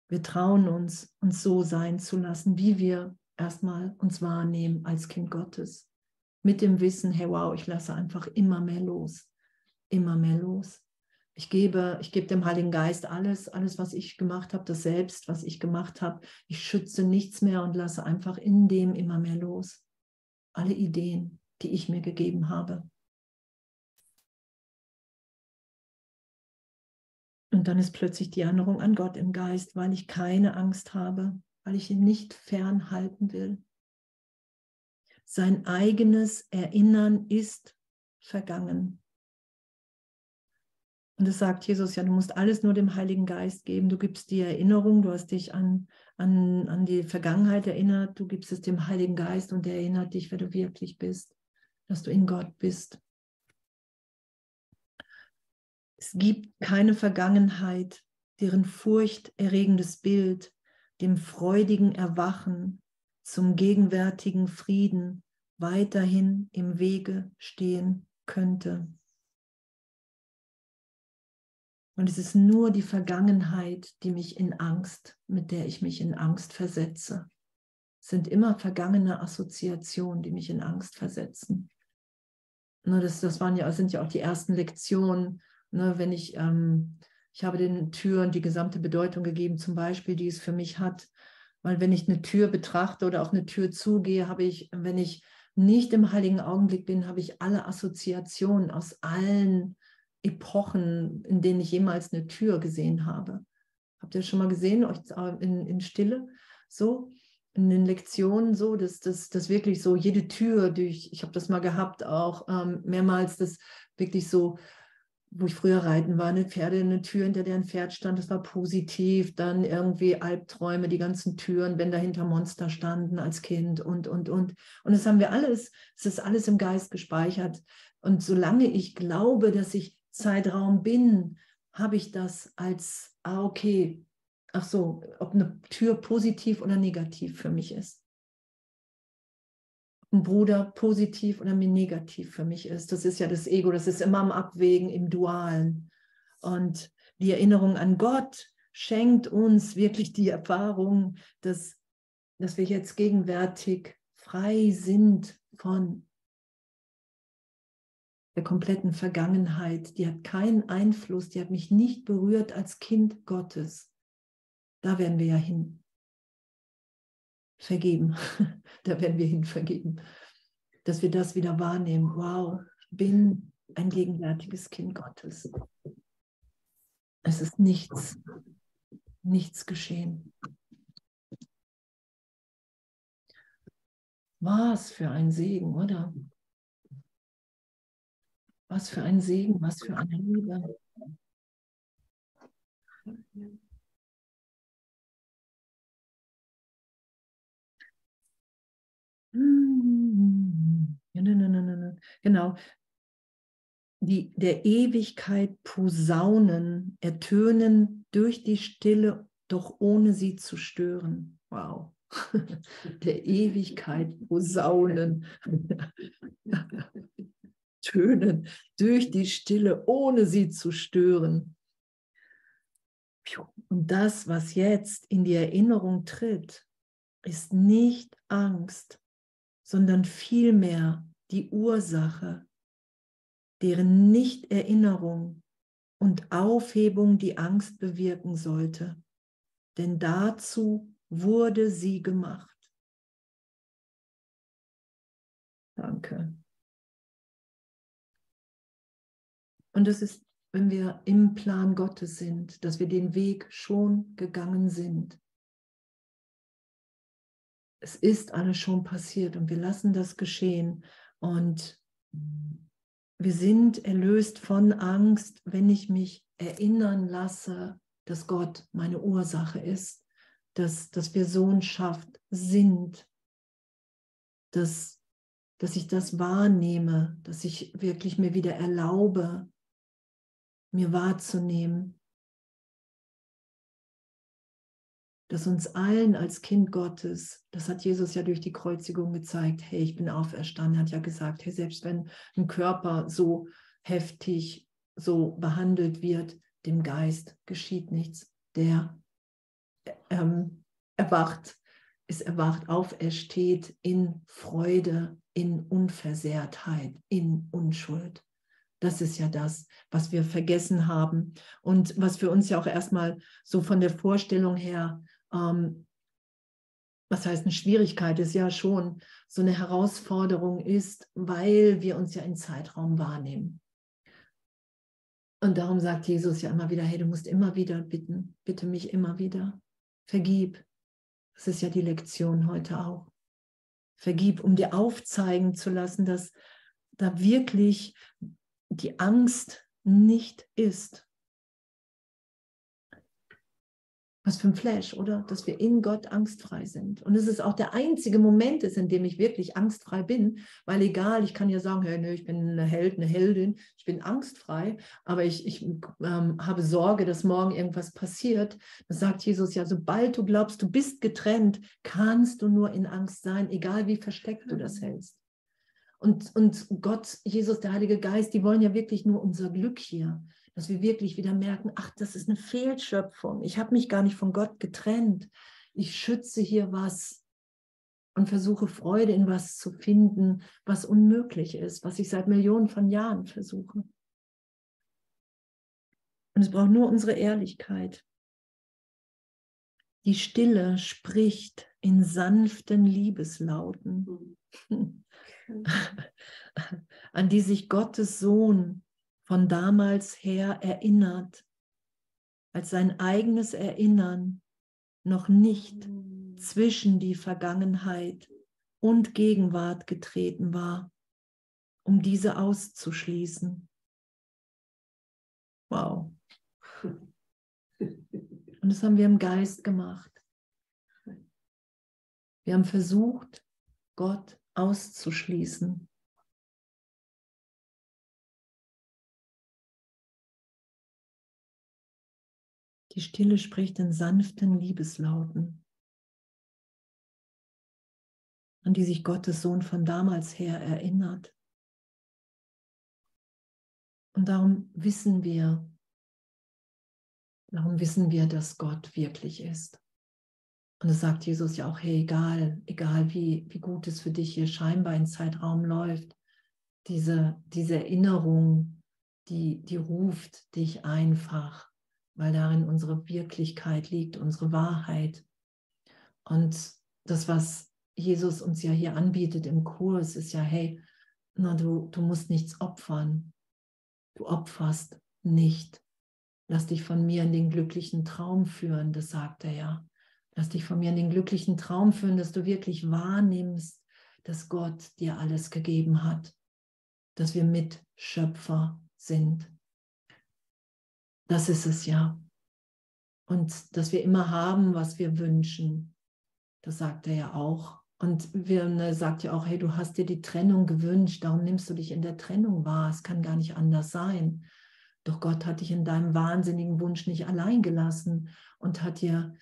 Wir trauen uns, uns so sein zu lassen, wie wir erstmal uns wahrnehmen als Kind Gottes. Mit dem Wissen, hey wow, ich lasse einfach immer mehr los, immer mehr los. Ich gebe, ich gebe dem Heiligen Geist alles, alles, was ich gemacht habe, das Selbst, was ich gemacht habe. Ich schütze nichts mehr und lasse einfach in dem immer mehr los. Alle Ideen, die ich mir gegeben habe. Und dann ist plötzlich die Erinnerung an Gott im Geist, weil ich keine Angst habe, weil ich ihn nicht fernhalten will. Sein eigenes Erinnern ist vergangen. Und es sagt Jesus ja, du musst alles nur dem Heiligen Geist geben. Du gibst die Erinnerung, du hast dich an, an, an die Vergangenheit erinnert, du gibst es dem Heiligen Geist und der erinnert dich, wer du wirklich bist, dass du in Gott bist. Es gibt keine Vergangenheit, deren furchterregendes Bild dem freudigen Erwachen zum gegenwärtigen Frieden weiterhin im Wege stehen könnte. Und es ist nur die Vergangenheit, die mich in Angst, mit der ich mich in Angst versetze. Es sind immer vergangene Assoziationen, die mich in Angst versetzen. Das, das waren ja, sind ja auch die ersten Lektionen Ne, wenn ich, ähm, ich habe den Türen die gesamte Bedeutung gegeben, zum Beispiel, die es für mich hat. Weil wenn ich eine Tür betrachte oder auf eine Tür zugehe, habe ich, wenn ich nicht im heiligen Augenblick bin, habe ich alle Assoziationen aus allen Epochen, in denen ich jemals eine Tür gesehen habe. Habt ihr schon mal gesehen, euch in, in Stille? So, in den Lektionen so, dass das wirklich so jede Tür durch, ich habe das mal gehabt auch ähm, mehrmals, das wirklich so wo ich früher reiten war, eine Pferde, eine Tür, hinter der ein Pferd stand, das war positiv. Dann irgendwie Albträume, die ganzen Türen, wenn dahinter Monster standen als Kind und, und, und. Und das haben wir alles, es ist alles im Geist gespeichert. Und solange ich glaube, dass ich Zeitraum bin, habe ich das als, ah, okay, ach so, ob eine Tür positiv oder negativ für mich ist ein Bruder positiv oder negativ für mich ist. Das ist ja das Ego, das ist immer am Abwägen im Dualen. Und die Erinnerung an Gott schenkt uns wirklich die Erfahrung, dass, dass wir jetzt gegenwärtig frei sind von der kompletten Vergangenheit. Die hat keinen Einfluss, die hat mich nicht berührt als Kind Gottes. Da werden wir ja hin vergeben. da werden wir hin vergeben. Dass wir das wieder wahrnehmen. Wow, bin ein gegenwärtiges Kind Gottes. Es ist nichts, nichts geschehen. Was für ein Segen, oder? Was für ein Segen, was für eine Liebe. Genau. Die, der Ewigkeit Posaunen ertönen durch die Stille, doch ohne sie zu stören. Wow. Der Ewigkeit Posaunen tönen durch die Stille, ohne sie zu stören. Und das, was jetzt in die Erinnerung tritt, ist nicht Angst, sondern vielmehr die Ursache, deren Nichterinnerung und Aufhebung die Angst bewirken sollte. Denn dazu wurde sie gemacht. Danke. Und es ist, wenn wir im Plan Gottes sind, dass wir den Weg schon gegangen sind es ist alles schon passiert und wir lassen das geschehen. Und wir sind erlöst von Angst, wenn ich mich erinnern lasse, dass Gott meine Ursache ist, dass, dass wir Sohnschaft sind, dass, dass ich das wahrnehme, dass ich wirklich mir wieder erlaube, mir wahrzunehmen, dass uns allen als Kind Gottes, das hat Jesus ja durch die Kreuzigung gezeigt, hey, ich bin auferstanden, hat ja gesagt, hey, selbst wenn ein Körper so heftig so behandelt wird, dem Geist geschieht nichts, der ähm, erwacht, ist erwacht, aufersteht in Freude, in Unversehrtheit, in Unschuld. Das ist ja das, was wir vergessen haben und was für uns ja auch erstmal so von der Vorstellung her ähm, was heißt eine Schwierigkeit ist ja schon so eine Herausforderung ist, weil wir uns ja in Zeitraum wahrnehmen. Und darum sagt Jesus ja immer wieder, hey, du musst immer wieder bitten, bitte mich immer wieder, vergib. Das ist ja die Lektion heute auch. Vergib, um dir aufzeigen zu lassen, dass da wirklich die Angst nicht ist, Was für ein Flash, oder? Dass wir in Gott angstfrei sind. Und es ist auch der einzige Moment ist, in dem ich wirklich angstfrei bin, weil egal, ich kann ja sagen, hey, nee, ich bin eine Held, eine Heldin, ich bin angstfrei, aber ich, ich ähm, habe Sorge, dass morgen irgendwas passiert. Da sagt Jesus ja, sobald du glaubst, du bist getrennt, kannst du nur in Angst sein, egal wie versteckt du das hältst. Und, und Gott, Jesus, der Heilige Geist, die wollen ja wirklich nur unser Glück hier dass wir wirklich wieder merken, ach, das ist eine Fehlschöpfung. Ich habe mich gar nicht von Gott getrennt. Ich schütze hier was und versuche Freude in was zu finden, was unmöglich ist, was ich seit Millionen von Jahren versuche. Und es braucht nur unsere Ehrlichkeit. Die Stille spricht in sanften Liebeslauten. an die sich Gottes Sohn von damals her erinnert, als sein eigenes Erinnern noch nicht zwischen die Vergangenheit und Gegenwart getreten war, um diese auszuschließen. Wow. Und das haben wir im Geist gemacht. Wir haben versucht, Gott auszuschließen. Die Stille spricht in sanften Liebeslauten, an die sich Gottes Sohn von damals her erinnert. Und darum wissen wir, darum wissen wir, dass Gott wirklich ist. Und das sagt Jesus ja auch, hey, egal, egal wie, wie gut es für dich hier scheinbar in Zeitraum läuft, diese, diese Erinnerung, die, die ruft dich einfach weil darin unsere Wirklichkeit liegt, unsere Wahrheit. Und das, was Jesus uns ja hier anbietet im Kurs, ist ja, hey, na, du, du musst nichts opfern. Du opferst nicht. Lass dich von mir in den glücklichen Traum führen, das sagt er ja. Lass dich von mir in den glücklichen Traum führen, dass du wirklich wahrnimmst, dass Gott dir alles gegeben hat, dass wir Mitschöpfer sind. Das ist es ja. Und dass wir immer haben, was wir wünschen. Das sagt er ja auch. Und wir sagt ja auch, hey, du hast dir die Trennung gewünscht, darum nimmst du dich in der Trennung wahr. Es kann gar nicht anders sein. Doch Gott hat dich in deinem wahnsinnigen Wunsch nicht allein gelassen und hat dir,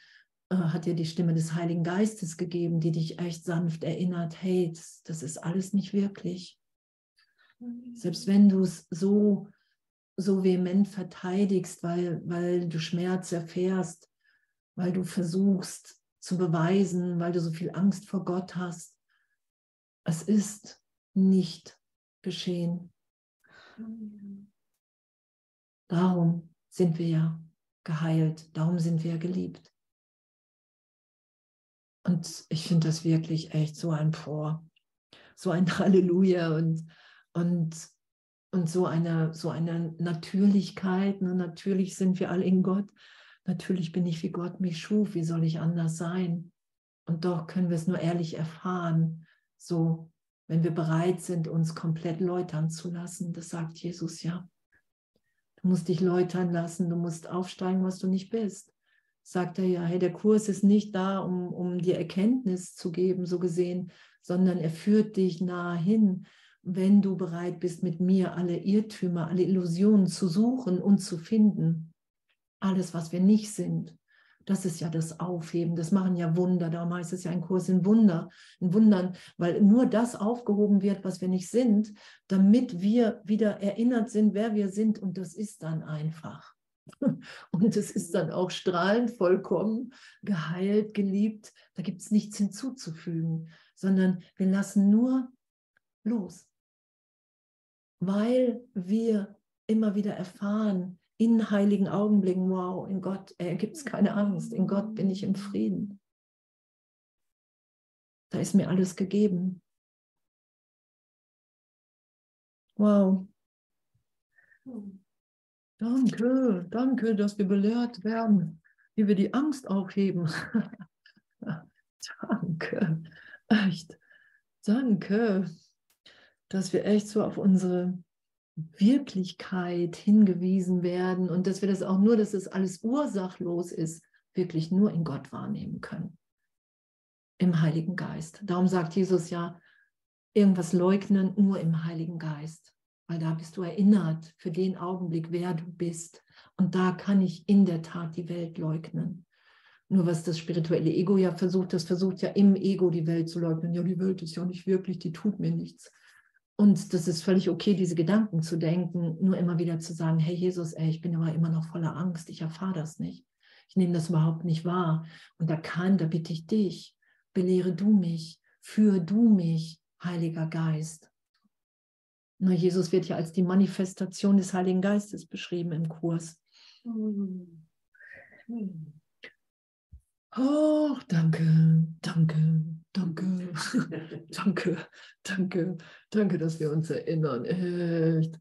äh, hat dir die Stimme des Heiligen Geistes gegeben, die dich echt sanft erinnert, hey, das, das ist alles nicht wirklich. Selbst wenn du es so so vehement verteidigst, weil, weil du Schmerz erfährst, weil du versuchst zu beweisen, weil du so viel Angst vor Gott hast. Es ist nicht geschehen. Darum sind wir ja geheilt, darum sind wir ja geliebt. Und ich finde das wirklich echt so ein Vor, so ein Halleluja und, und und so eine, so eine Natürlichkeit. Ne? Natürlich sind wir alle in Gott. Natürlich bin ich, wie Gott mich schuf. Wie soll ich anders sein? Und doch können wir es nur ehrlich erfahren, so wenn wir bereit sind, uns komplett läutern zu lassen. Das sagt Jesus ja. Du musst dich läutern lassen, du musst aufsteigen, was du nicht bist. Sagt er ja, hey, der Kurs ist nicht da, um, um dir Erkenntnis zu geben, so gesehen, sondern er führt dich nahe hin wenn du bereit bist, mit mir alle Irrtümer, alle Illusionen zu suchen und zu finden. Alles, was wir nicht sind. Das ist ja das Aufheben. Das machen ja Wunder. Darum heißt es ja ein Kurs in Wunder, in Wundern, weil nur das aufgehoben wird, was wir nicht sind, damit wir wieder erinnert sind, wer wir sind. Und das ist dann einfach. Und es ist dann auch strahlend, vollkommen, geheilt, geliebt. Da gibt es nichts hinzuzufügen, sondern wir lassen nur los weil wir immer wieder erfahren, in heiligen Augenblicken, wow, in Gott äh, gibt es keine Angst, in Gott bin ich im Frieden. Da ist mir alles gegeben. Wow. Danke, danke, dass wir belehrt werden, wie wir die Angst aufheben. danke, echt, danke dass wir echt so auf unsere Wirklichkeit hingewiesen werden und dass wir das auch nur, dass es alles ursachlos ist, wirklich nur in Gott wahrnehmen können. Im Heiligen Geist. Darum sagt Jesus ja, irgendwas leugnen nur im Heiligen Geist, weil da bist du erinnert für den Augenblick, wer du bist. Und da kann ich in der Tat die Welt leugnen. Nur was das spirituelle Ego ja versucht, das versucht ja im Ego die Welt zu leugnen. Ja, die Welt ist ja nicht wirklich, die tut mir nichts. Und das ist völlig okay, diese Gedanken zu denken, nur immer wieder zu sagen, hey Jesus, ey, ich bin aber immer noch voller Angst, ich erfahre das nicht. Ich nehme das überhaupt nicht wahr. Und da kann, da bitte ich dich, belehre du mich, führe du mich, Heiliger Geist. Na, Jesus wird ja als die Manifestation des Heiligen Geistes beschrieben im Kurs. Oh, danke, danke, danke, danke, danke, danke, dass wir uns erinnern. Echt.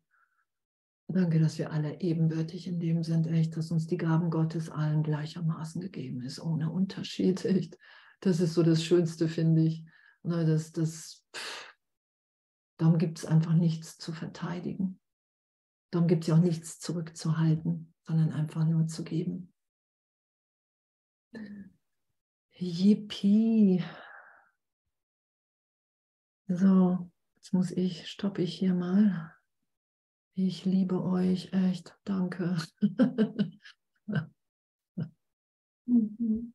Danke, dass wir alle ebenbürtig in dem sind, echt, dass uns die Gaben Gottes allen gleichermaßen gegeben ist, ohne Unterschied, echt. Das ist so das Schönste, finde ich. Das, das, darum gibt es einfach nichts zu verteidigen. Darum gibt es ja auch nichts zurückzuhalten, sondern einfach nur zu geben. Yippie. So, jetzt muss ich, stoppe ich hier mal. Ich liebe euch, echt, danke. mhm.